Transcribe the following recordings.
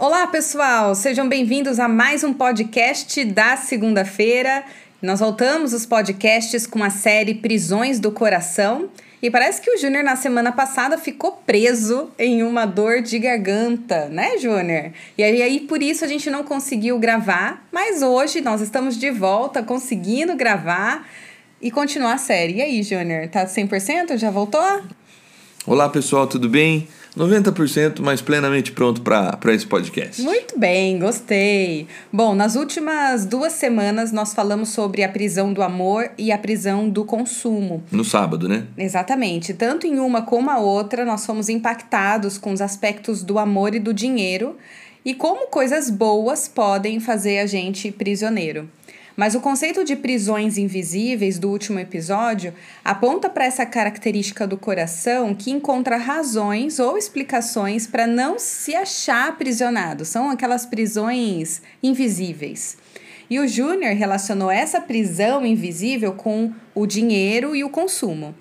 Olá, pessoal! Sejam bem-vindos a mais um podcast da segunda-feira. Nós voltamos os podcasts com a série Prisões do Coração. E parece que o Júnior, na semana passada, ficou preso em uma dor de garganta, né, Júnior? E aí, por isso, a gente não conseguiu gravar. Mas hoje nós estamos de volta, conseguindo gravar e continuar a série. E aí, Júnior, tá 100%? Já voltou? Olá, pessoal, tudo bem? 90%, mas plenamente pronto para esse podcast. Muito bem, gostei. Bom, nas últimas duas semanas nós falamos sobre a prisão do amor e a prisão do consumo. No sábado, né? Exatamente. Tanto em uma como a outra, nós fomos impactados com os aspectos do amor e do dinheiro e como coisas boas podem fazer a gente prisioneiro. Mas o conceito de prisões invisíveis do último episódio aponta para essa característica do coração que encontra razões ou explicações para não se achar aprisionado. São aquelas prisões invisíveis. E o Júnior relacionou essa prisão invisível com o dinheiro e o consumo.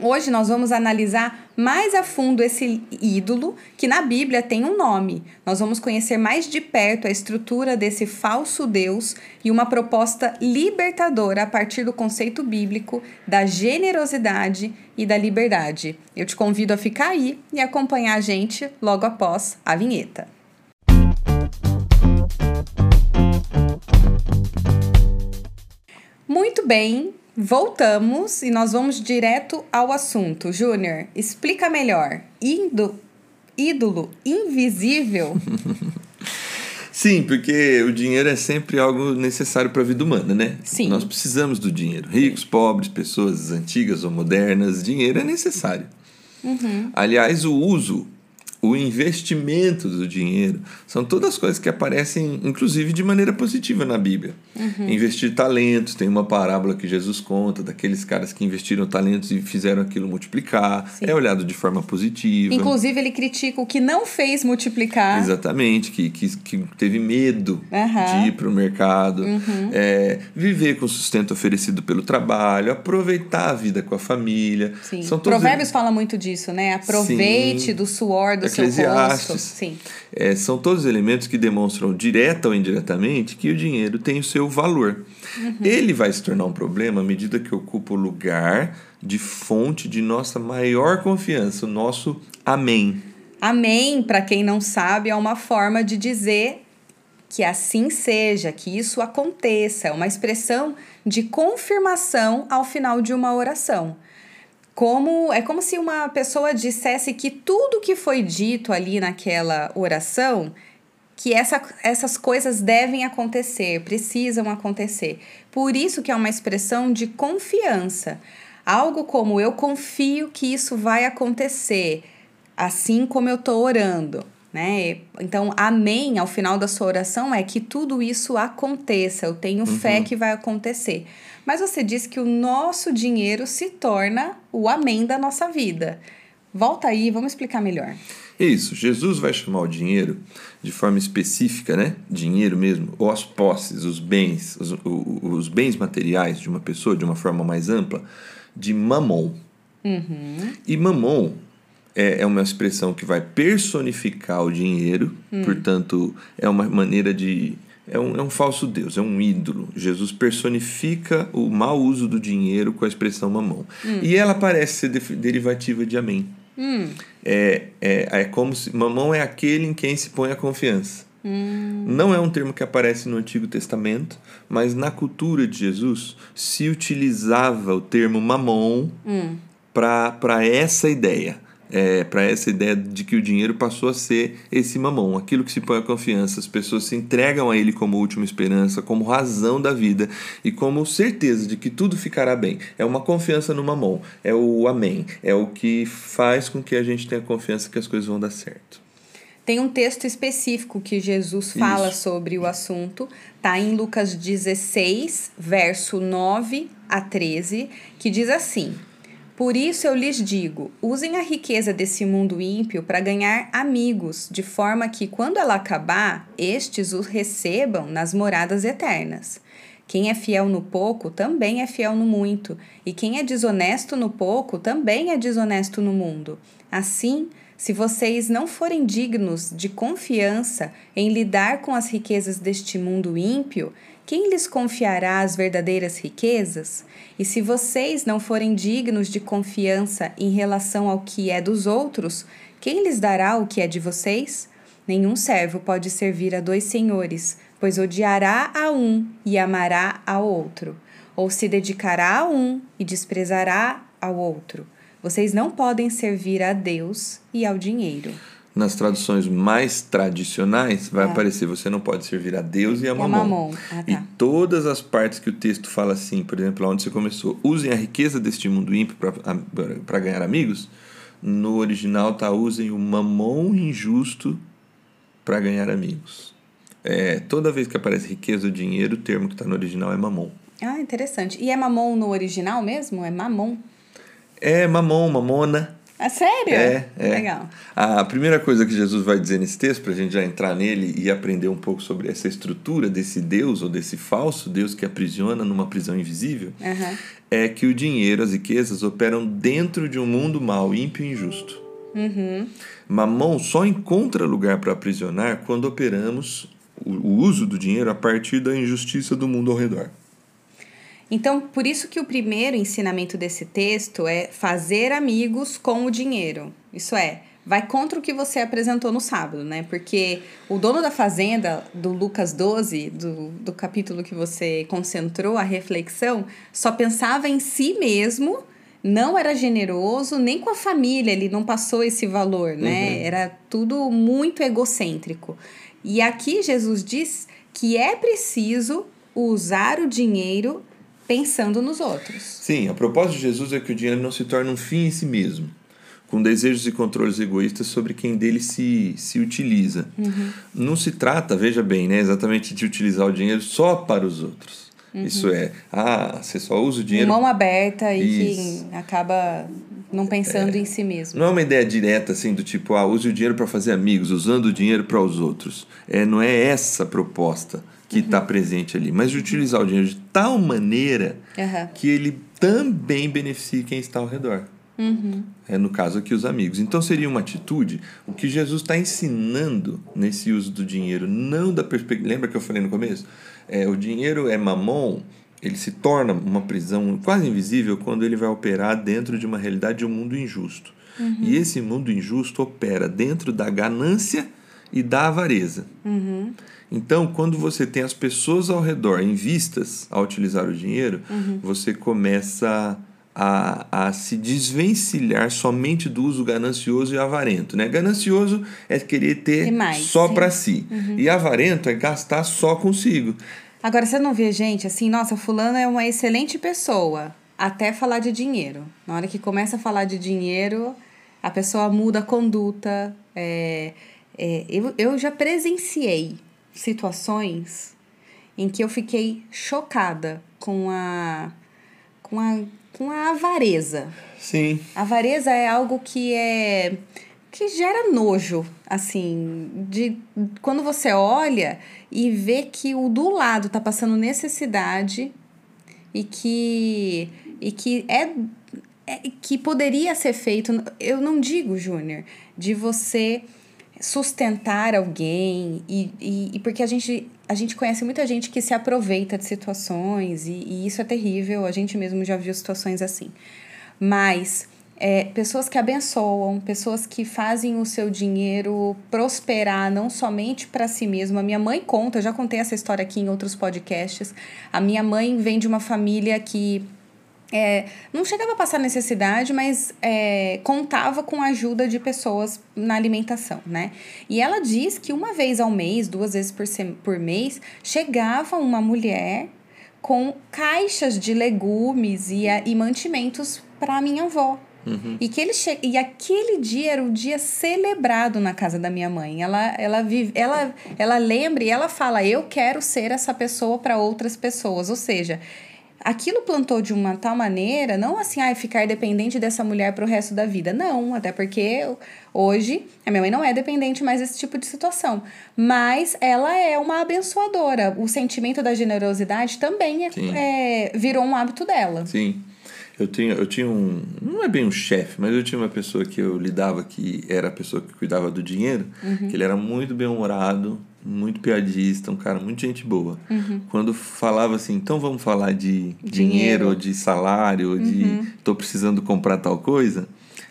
Hoje nós vamos analisar mais a fundo esse ídolo que na Bíblia tem um nome. Nós vamos conhecer mais de perto a estrutura desse falso Deus e uma proposta libertadora a partir do conceito bíblico da generosidade e da liberdade. Eu te convido a ficar aí e acompanhar a gente logo após a vinheta. Muito bem, Voltamos e nós vamos direto ao assunto. Júnior, explica melhor. Indo, ídolo invisível? Sim, porque o dinheiro é sempre algo necessário para a vida humana, né? Sim. Nós precisamos do dinheiro. Ricos, pobres, pessoas antigas ou modernas, dinheiro é necessário. Uhum. Aliás, o uso o investimento do dinheiro, são todas coisas que aparecem, inclusive, de maneira positiva na Bíblia. Uhum. Investir talentos, tem uma parábola que Jesus conta daqueles caras que investiram talentos e fizeram aquilo multiplicar. Sim. É olhado de forma positiva. Inclusive, ele critica o que não fez multiplicar. Exatamente, que, que, que teve medo Uhum. de ir para o mercado, Uhum. é, viver com o sustento oferecido pelo trabalho, aproveitar a vida com a família. Sim. São todos Provérbios fala muito disso, né? Aproveite Sim. do suor do seu Eclesiastes. É, são todos elementos que demonstram, direta ou indiretamente, que o dinheiro tem o seu valor. Uhum. Ele vai se tornar um problema à medida que ocupa o lugar de fonte de nossa maior confiança, o nosso amém. Amém, para quem não sabe, é uma forma de dizer que assim seja, que isso aconteça, é uma expressão de confirmação ao final de uma oração. Como é como se uma pessoa dissesse que tudo que foi dito ali naquela oração, que essa, essas coisas devem acontecer, precisam acontecer. Por isso que é uma expressão de confiança. Algo como eu confio que isso vai acontecer, assim como eu estou orando. Né? Então, amém ao final da sua oração é que tudo isso aconteça. Eu tenho fé que vai acontecer. Mas você disse que o nosso dinheiro se torna o amém da nossa vida. Volta aí, vamos explicar melhor. Isso, Jesus vai chamar o dinheiro de forma específica, né? Dinheiro mesmo, ou as posses, os bens, os, os bens materiais de uma pessoa, de uma forma mais ampla, de mamon. E mamon é, é uma expressão que vai personificar o dinheiro, portanto, é uma maneira de. É um, é um falso Deus, é um ídolo. Jesus personifica o mau uso do dinheiro com a expressão mamon. E ela parece ser def- derivativa de amém. É, é, é como se. Mamão é aquele em quem se põe a confiança. Não é um termo que aparece no Antigo Testamento, mas na cultura de Jesus se utilizava o termo mamon para essa ideia. É, para essa ideia de que o dinheiro passou a ser esse mamão, aquilo que se põe a confiança, as pessoas se entregam a ele como última esperança, como razão da vida e como certeza de que tudo ficará bem. É uma confiança no mamão, é o amém, é o que faz com que a gente tenha confiança que as coisas vão dar certo. Tem um texto específico que Jesus fala Isso. sobre o assunto, tá em Lucas 16, verso 9 a 13, que diz assim: Por isso eu lhes digo: usem a riqueza desse mundo ímpio para ganhar amigos, de forma que, quando ela acabar, estes os recebam nas moradas eternas. Quem é fiel no pouco também é fiel no muito, e quem é desonesto no pouco também é desonesto no mundo. Assim, Se vocês não forem dignos de confiança em lidar com as riquezas deste mundo ímpio, quem lhes confiará as verdadeiras riquezas? E se vocês não forem dignos de confiança em relação ao que é dos outros, quem lhes dará o que é de vocês? Nenhum servo pode servir a dois senhores, pois odiará a um e amará ao outro, ou se dedicará a um e desprezará ao outro. Vocês não podem servir a Deus e ao dinheiro. Nas traduções mais tradicionais, vai é. aparecer você não pode servir a Deus e a mamon. A mamon. Ah, tá. E todas as partes que o texto fala assim, por exemplo, onde você começou, usem a riqueza deste mundo ímpio para ganhar amigos, no original tá usem o mamon injusto para ganhar amigos. É, toda vez que aparece riqueza ou dinheiro, o termo que está no original é mamon. Ah, interessante. E é mamon no original mesmo? É mamon? É mamon, mamona. É sério? É, é. Legal. A primeira coisa que Jesus vai dizer nesse texto, para a gente já entrar nele e aprender um pouco sobre essa estrutura desse Deus ou desse falso Deus que aprisiona numa prisão invisível, uhum. é que o dinheiro, as riquezas operam dentro de um mundo mau, ímpio e injusto. Uhum. Mamon só encontra lugar para aprisionar quando operamos o uso do dinheiro a partir da injustiça do mundo ao redor. Então, por isso que o primeiro ensinamento desse texto é fazer amigos com o dinheiro. Isso é, vai contra o que você apresentou no sábado, né? Porque o dono da fazenda, do Lucas 12, do, do capítulo que você concentrou a reflexão, só pensava em si mesmo, não era generoso, nem com a família, ele não passou esse valor, né? Uhum. Era tudo muito egocêntrico. E aqui Jesus diz que é preciso usar o dinheiro pensando nos outros. Sim, a propósito de Jesus é que o dinheiro não se torne um fim em si mesmo, com desejos e controles egoístas sobre quem dele se, se utiliza. Uhum. Não se trata, veja bem, né, exatamente de utilizar o dinheiro só para os outros. Uhum. Isso é, ah, você só usa o dinheiro. Mão aberta e que acaba não pensando é, em si mesmo. Não é uma ideia direta assim do tipo, ah, use o dinheiro para fazer amigos, usando o dinheiro para os outros. É, não é essa a proposta que está uhum. presente ali, mas de utilizar o dinheiro de tal maneira uhum. que ele também beneficie quem está ao redor. Uhum. É no caso aqui os amigos. Então seria uma atitude o que Jesus está ensinando nesse uso do dinheiro, não da perspectiva. Lembra que eu falei no começo? É, o dinheiro é mamon, ele se torna uma prisão quase invisível quando ele vai operar dentro de uma realidade de um mundo injusto. Uhum. E esse mundo injusto opera dentro da ganância e da avareza. Uhum. Então, quando você tem as pessoas ao redor em vistas a utilizar o dinheiro, uhum. você começa a, a se desvencilhar somente do uso ganancioso e avarento. Né? Ganancioso é querer ter mais, só para si. Uhum. E avarento é gastar só consigo. Agora, você não vê gente assim, nossa, fulano é uma excelente pessoa, até falar de dinheiro. Na hora que começa a falar de dinheiro, a pessoa muda a conduta. É, é, eu, eu já presenciei situações em que eu fiquei chocada com a, com a, com a avareza. Sim. A avareza é algo que é que gera nojo, assim, de quando você olha e vê que o do lado tá passando necessidade e que e que é, é que poderia ser feito, eu não digo, Júnior, de você sustentar alguém e, e, e, porque a gente a gente conhece muita gente que se aproveita de situações e, e isso é terrível a gente mesmo já viu situações assim. Mas é, pessoas que abençoam pessoas que fazem o seu dinheiro prosperar não somente para si mesmo a minha mãe conta eu já contei essa história aqui em outros podcasts. A minha mãe vem de uma família que é, não chegava a passar necessidade, mas é, contava com a ajuda de pessoas na alimentação, né? E ela diz que uma vez ao mês, duas vezes por, por mês, chegava uma mulher com caixas de legumes e, e mantimentos para minha avó. Uhum. E, que ele che... e aquele dia era o dia celebrado na casa da minha mãe. Ela, ela, vive, ela, ela lembra e ela fala: Eu quero ser essa pessoa para outras pessoas. Ou seja, aquilo plantou de uma tal maneira, não assim, ah, ficar dependente dessa mulher para o resto da vida. Não, até porque hoje a minha mãe não é dependente mais desse tipo de situação. Mas ela é uma abençoadora. O sentimento da generosidade também é, é virou um hábito dela. Sim. Eu, tinha, eu tinha um. Não é bem um chefe, mas eu tinha uma pessoa que eu lidava que era a pessoa que cuidava do dinheiro, Uhum. que ele era muito bem-humorado, muito piadista, um cara muito gente boa. Uhum. Quando falava assim, então vamos falar de Dinheiro. Uhum. dinheiro, ou de salário, ou de tô precisando comprar tal coisa,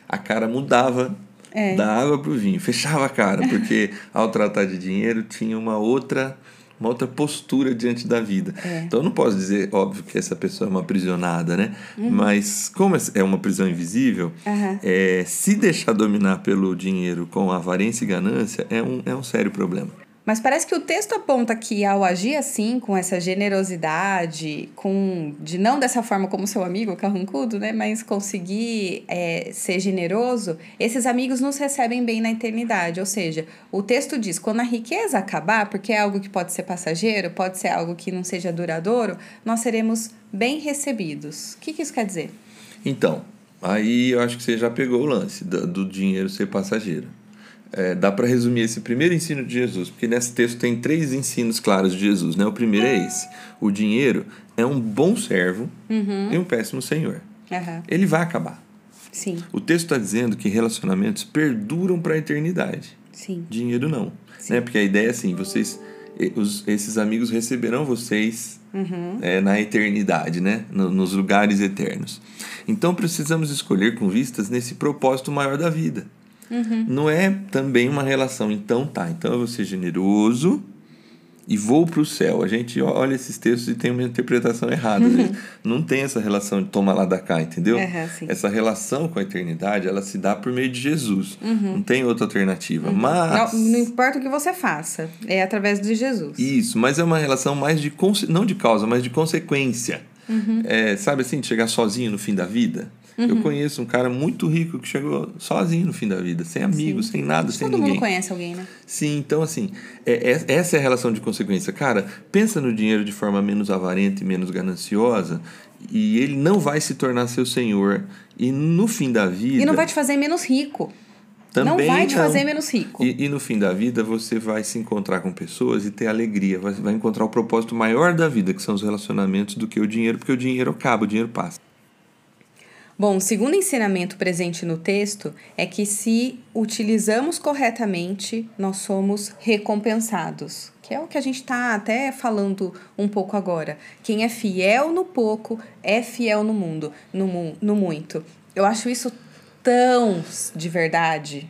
a cara mudava É. da água pro vinho, fechava a cara, porque ao tratar de dinheiro tinha uma outra uma outra postura diante da vida. É. Então eu não posso dizer, óbvio, que essa pessoa é uma aprisionada, né? Uhum. Mas como é uma prisão invisível, Aham. é, se deixar dominar pelo dinheiro com avarência e ganância é um, é um sério problema. Mas parece que o texto aponta que ao agir assim, com essa generosidade, com de não dessa forma como seu amigo carrancudo, né, mas conseguir é, ser generoso, esses amigos nos recebem bem na eternidade. Ou seja, o texto diz quando a riqueza acabar, porque é algo que pode ser passageiro, pode ser algo que não seja duradouro, nós seremos bem recebidos. O que, que isso quer dizer? Então, aí eu acho que você já pegou o lance do, do dinheiro ser passageiro. É, dá para resumir esse primeiro ensino de Jesus, porque nesse texto tem três ensinos claros de Jesus. Né? O primeiro é esse: o dinheiro é um bom servo e um péssimo senhor. Aham. Ele vai acabar. Sim, O texto está dizendo que relacionamentos perduram para a eternidade. sim. Dinheiro não. Né? Porque a ideia é assim: vocês, os, esses amigos receberão vocês é, na eternidade, né? No- nos lugares eternos. Então precisamos escolher com vistas nesse propósito maior da vida. Não é também uma relação, então tá, então eu vou ser generoso e vou para o céu. A gente olha esses textos e tem uma interpretação errada. vezes. Não tem essa relação de toma lá da cá, entendeu? Sim. Essa relação com a eternidade, ela se dá por meio de Jesus. Não tem outra alternativa. Não, Mas não importa o que você faça, é através de Jesus. isso, mas é uma relação mais de não de causa, mas de consequência. Uhum. É, sabe assim, de chegar sozinho no fim da vida? Eu conheço um cara muito rico que chegou sozinho no fim da vida, sem amigos, sem nada, sem Todo ninguém. mundo conhece alguém, né? Sim, então assim, é, é- essa é a relação de consequência. Cara, pensa no dinheiro de forma menos avarenta e menos gananciosa, e ele não vai se tornar seu senhor. E no fim da vida. E não vai te fazer menos rico. também não vai te não. fazer menos rico. E, e no fim da vida você vai se encontrar com pessoas e ter alegria, vai, vai encontrar o propósito maior da vida, que são os relacionamentos, do que o dinheiro, porque o dinheiro acaba, o dinheiro passa. Bom, o segundo ensinamento presente no texto é que se utilizamos corretamente, nós somos recompensados. Que é o que a gente está até falando um pouco agora. Quem é fiel no pouco é fiel no mundo, no, mu- no muito. Eu acho isso tão de verdade.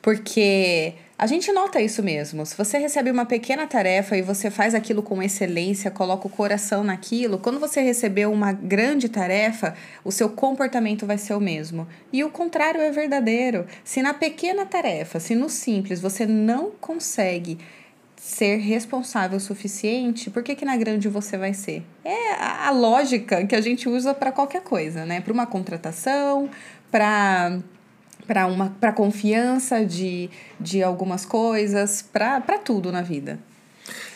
Porque a gente nota isso mesmo. Se você recebe uma pequena tarefa e você faz aquilo com excelência, coloca o coração naquilo, quando você receber uma grande tarefa, o seu comportamento vai ser o mesmo. E o contrário é verdadeiro. Se na pequena tarefa, se no simples, você não consegue ser responsável o suficiente, por que, que na grande você vai ser? É a lógica que a gente usa para qualquer coisa, né? Para uma contratação, para para uma para confiança de, de algumas coisas, para tudo na vida.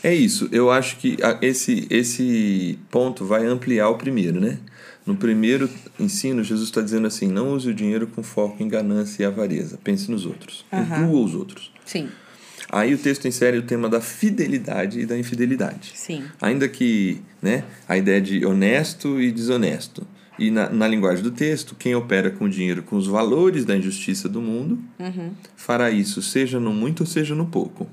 É isso, eu acho que esse, esse ponto vai ampliar o primeiro, né? No primeiro ensino, Jesus está dizendo assim: não use o dinheiro com foco em ganância e avareza, pense nos outros, inclua os outros. Sim, Aí o texto insere o tema da fidelidade e da infidelidade. sim. Ainda que né, a ideia de honesto e desonesto. E na, na linguagem do texto, quem opera com dinheiro com os valores da injustiça do mundo fará isso, seja no muito ou seja no pouco.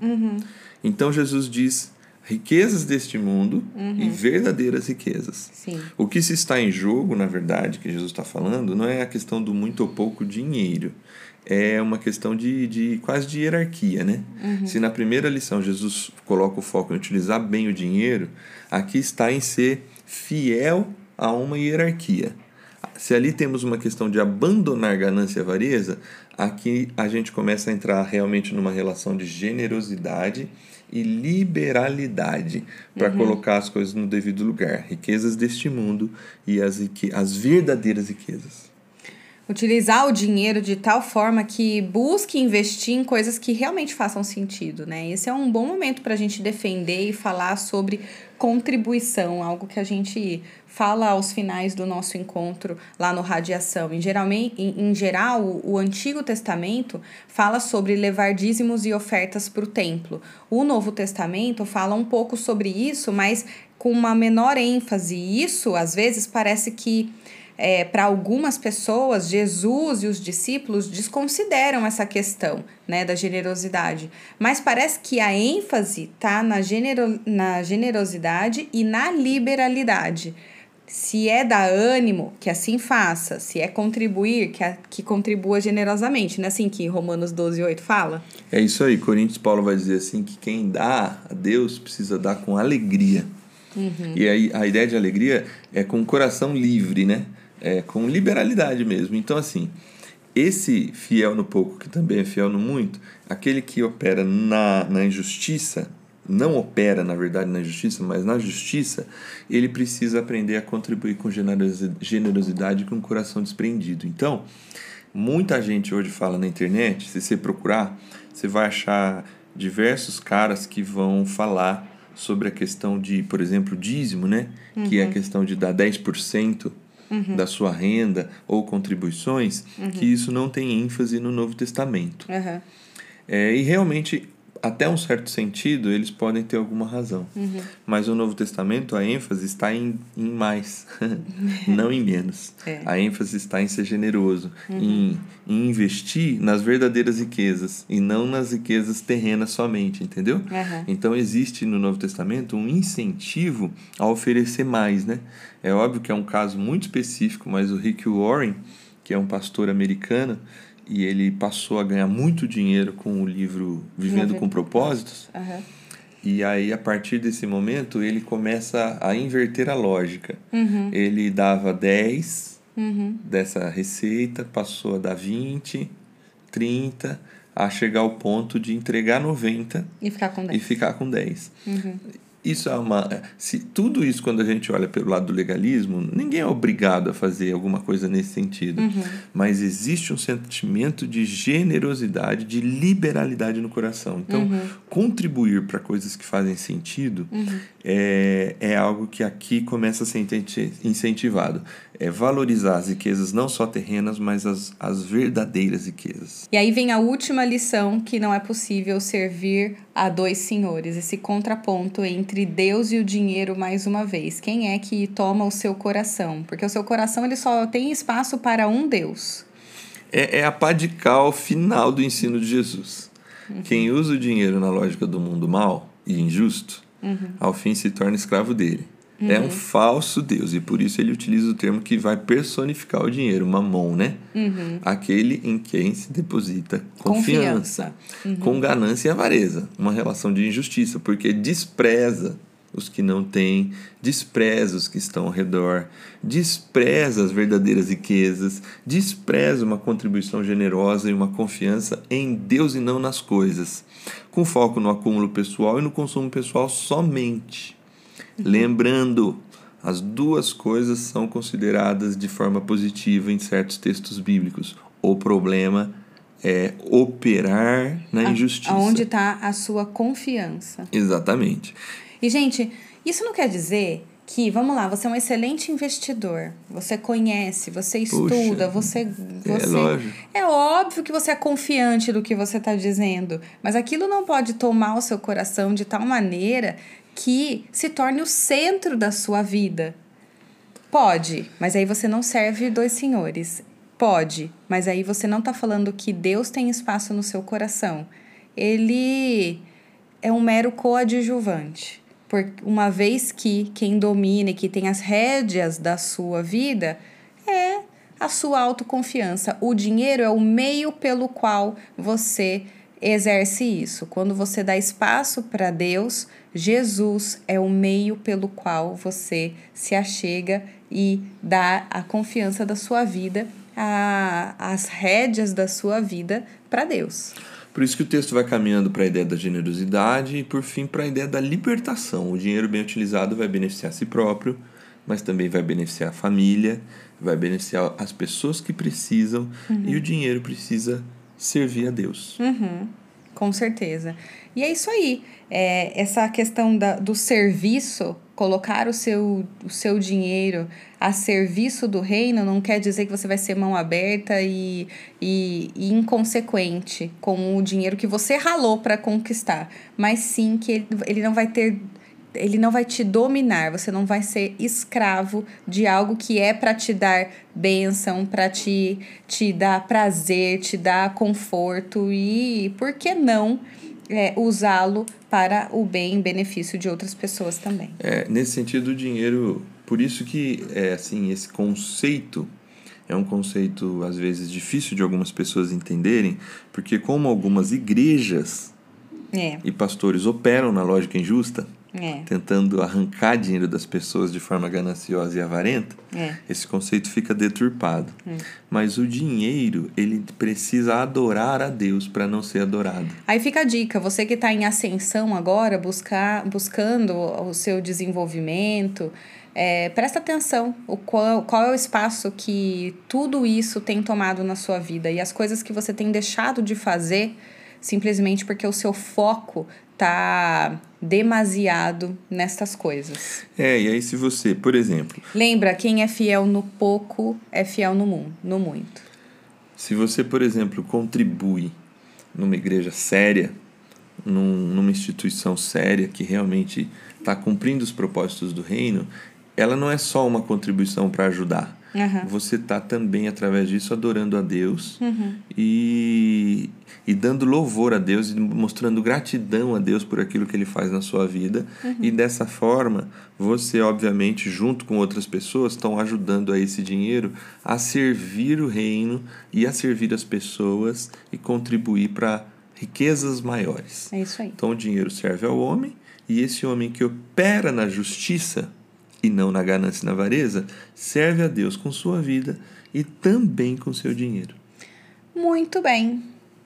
Então Jesus diz riquezas deste mundo e verdadeiras riquezas. Sim. O que se está em jogo, na verdade, que Jesus está falando, não é a questão do muito ou pouco dinheiro. É uma questão de, de quase de hierarquia, né? Se na primeira lição Jesus coloca o foco em utilizar bem o dinheiro, aqui está em ser fiel a uma hierarquia. Se ali temos uma questão de abandonar ganância e avareza, aqui a gente começa a entrar realmente numa relação de generosidade e liberalidade para colocar as coisas no devido lugar. Riquezas deste mundo e as, as verdadeiras riquezas. Utilizar o dinheiro de tal forma que busque investir em coisas que realmente façam sentido, né? Esse é um bom momento para a gente defender e falar sobre contribuição, algo que a gente fala aos finais do nosso encontro lá no Radiação. Em, geralmente, em, em geral, o, o Antigo Testamento fala sobre levar dízimos e ofertas para o templo. O Novo Testamento fala um pouco sobre isso, mas com uma menor ênfase. E isso, às vezes, parece que é, para algumas pessoas, Jesus e os discípulos desconsideram essa questão né, da generosidade. Mas parece que a ênfase está na, genero, na generosidade e na liberalidade. Se é dar ânimo, que assim faça. Se é contribuir, que, a, que contribua generosamente. Não é assim que Romanos 12, 8 fala? É isso aí. Coríntios Paulo vai dizer assim que quem dá a Deus precisa dar com alegria. Uhum. E aí a ideia de alegria é com o coração livre, né? É com liberalidade mesmo. Então, assim, esse fiel no pouco, que também é fiel no muito, aquele que opera na, na injustiça, não opera, na verdade, na justiça, mas na justiça, ele precisa aprender a contribuir com generosidade e com o coração desprendido. Então, muita gente hoje fala na internet, se você procurar, você vai achar diversos caras que vão falar sobre a questão de, por exemplo, dízimo, né? Uhum. Que é a uhum. questão de dar 10% uhum. da sua renda ou contribuições, uhum. que isso não tem ênfase no Novo Testamento. É, e realmente até um certo sentido, eles podem ter alguma razão. Uhum. Mas o Novo Testamento, a ênfase está em, em mais, não em menos. É. A ênfase está em ser generoso, uhum. em, em, investir nas verdadeiras riquezas e não nas riquezas terrenas somente, entendeu? Uhum. Então existe no Novo Testamento um incentivo a oferecer mais, né? É óbvio que é um caso muito específico, mas o Rick Warren, que é um pastor americano, e ele passou a ganhar muito dinheiro com o livro Vivendo com Propósitos. Uhum. E aí, a partir desse momento, ele começa a inverter a lógica. Uhum. Ele dava 10 uhum. dessa receita, passou a dar 20, 30, a chegar ao ponto de entregar 90 e ficar com 10. E ficar com 10. Isso é uma se tudo isso quando a gente olha pelo lado do legalismo ninguém é obrigado a fazer alguma coisa nesse sentido uhum. mas existe um sentimento de generosidade de liberalidade no coração então uhum. contribuir para coisas que fazem sentido uhum. é, é algo que aqui começa a ser incentivado é valorizar as riquezas não só terrenas mas as, as verdadeiras riquezas e aí vem a última lição que não é possível servir a dois senhores esse contraponto entre Deus e o dinheiro mais uma vez. Quem é que toma o seu coração? Porque o seu coração ele só tem espaço para um Deus. É, é a pá de cal final do ensino de Jesus. Uhum. Quem usa o dinheiro na lógica do mundo mal e injusto, uhum. ao fim se torna escravo dele. Uhum. É um uhum. falso Deus e por isso ele utiliza o termo que vai personificar o dinheiro, mamon, né? Uhum. Aquele em quem se deposita confiança, confiança. Uhum. com ganância e avareza, uma relação de injustiça, porque despreza os que não têm, despreza os que estão ao redor, despreza as verdadeiras riquezas, despreza uma contribuição generosa e uma confiança em Deus e não nas coisas, com foco no acúmulo pessoal e no consumo pessoal somente. Lembrando, as duas coisas são consideradas de forma positiva em certos textos bíblicos. O problema é operar na injustiça. Onde está a sua confiança. Exatamente. E, gente, isso não quer dizer que, vamos lá, você é um excelente investidor, você conhece, você estuda, você, é você. É, lógico. é óbvio que você é confiante do que você está dizendo, mas aquilo não pode tomar o seu coração de tal maneira que se torne o centro da sua vida. Pode, mas aí você não serve dois senhores. Pode, mas aí você não está falando que Deus tem espaço no seu coração. Ele é um mero coadjuvante. Por uma vez que quem domina e que tem as rédeas da sua vida é a sua autoconfiança. O dinheiro é o meio pelo qual você exerce isso. Quando você dá espaço para Deus, Jesus é o meio pelo qual você se achega e dá a confiança da sua vida, a, as rédeas da sua vida para Deus. Por isso que o texto vai caminhando para a ideia da generosidade e, por fim, para a ideia da libertação. O dinheiro bem utilizado vai beneficiar a si próprio, mas também vai beneficiar a família, vai beneficiar as pessoas que precisam uhum. e o dinheiro precisa servir a Deus. Uhum. Com certeza. E é isso aí. É, essa questão da, do serviço, colocar o seu, o seu dinheiro a serviço do reino, não quer dizer que você vai ser mão aberta e, e, e inconsequente com o dinheiro que você ralou para conquistar. Mas sim que ele, ele não vai ter ele não vai te dominar, você não vai ser escravo de algo que é para te dar bênção, para te, te dar prazer, te dar conforto e, por que não, é, usá-lo para o bem e benefício de outras pessoas também. É, nesse sentido, o dinheiro, por isso que é assim, esse conceito é um conceito às vezes difícil de algumas pessoas entenderem, porque como algumas igrejas É, e pastores operam na lógica injusta, é, tentando arrancar dinheiro das pessoas de forma gananciosa e avarenta, é. esse conceito fica deturpado. Mas o dinheiro, ele precisa adorar a Deus para não ser adorado. Aí fica a dica, você que está em ascensão agora, buscar, buscando o seu desenvolvimento, é, presta atenção o qual, qual é o espaço que tudo isso tem tomado na sua vida e as coisas que você tem deixado de fazer simplesmente porque o seu foco tá demasiado nestas coisas. É, e aí se você, por exemplo, Lembra, quem é fiel no pouco é fiel no, mu no muito. se você, por exemplo, contribui numa igreja séria, num, numa instituição séria que realmente está cumprindo os propósitos do reino, ela não é só uma contribuição para ajudar. Aham. Você está também, através disso, adorando a Deus e, e dando louvor a Deus e mostrando gratidão a Deus por aquilo que Ele faz na sua vida. E dessa forma, você, obviamente, junto com outras pessoas, estão ajudando a esse dinheiro a servir o reino e a servir as pessoas e contribuir para riquezas maiores. É isso aí. Então o dinheiro serve ao homem, e esse homem que opera na justiça e não na ganância e na avareza, serve a Deus com sua vida e também com seu dinheiro. Muito bem.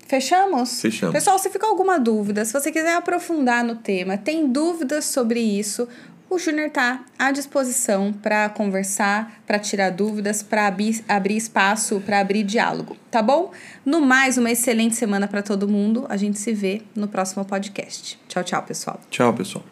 Fechamos? Fechamos. Pessoal, se ficou alguma dúvida, se você quiser aprofundar no tema, tem dúvidas sobre isso, o Júnior tá à disposição para conversar, para tirar dúvidas, para abrir, abrir espaço, para abrir diálogo, tá bom? No mais, uma excelente semana para todo mundo. A gente se vê no próximo podcast. Tchau, tchau, pessoal. Tchau, pessoal.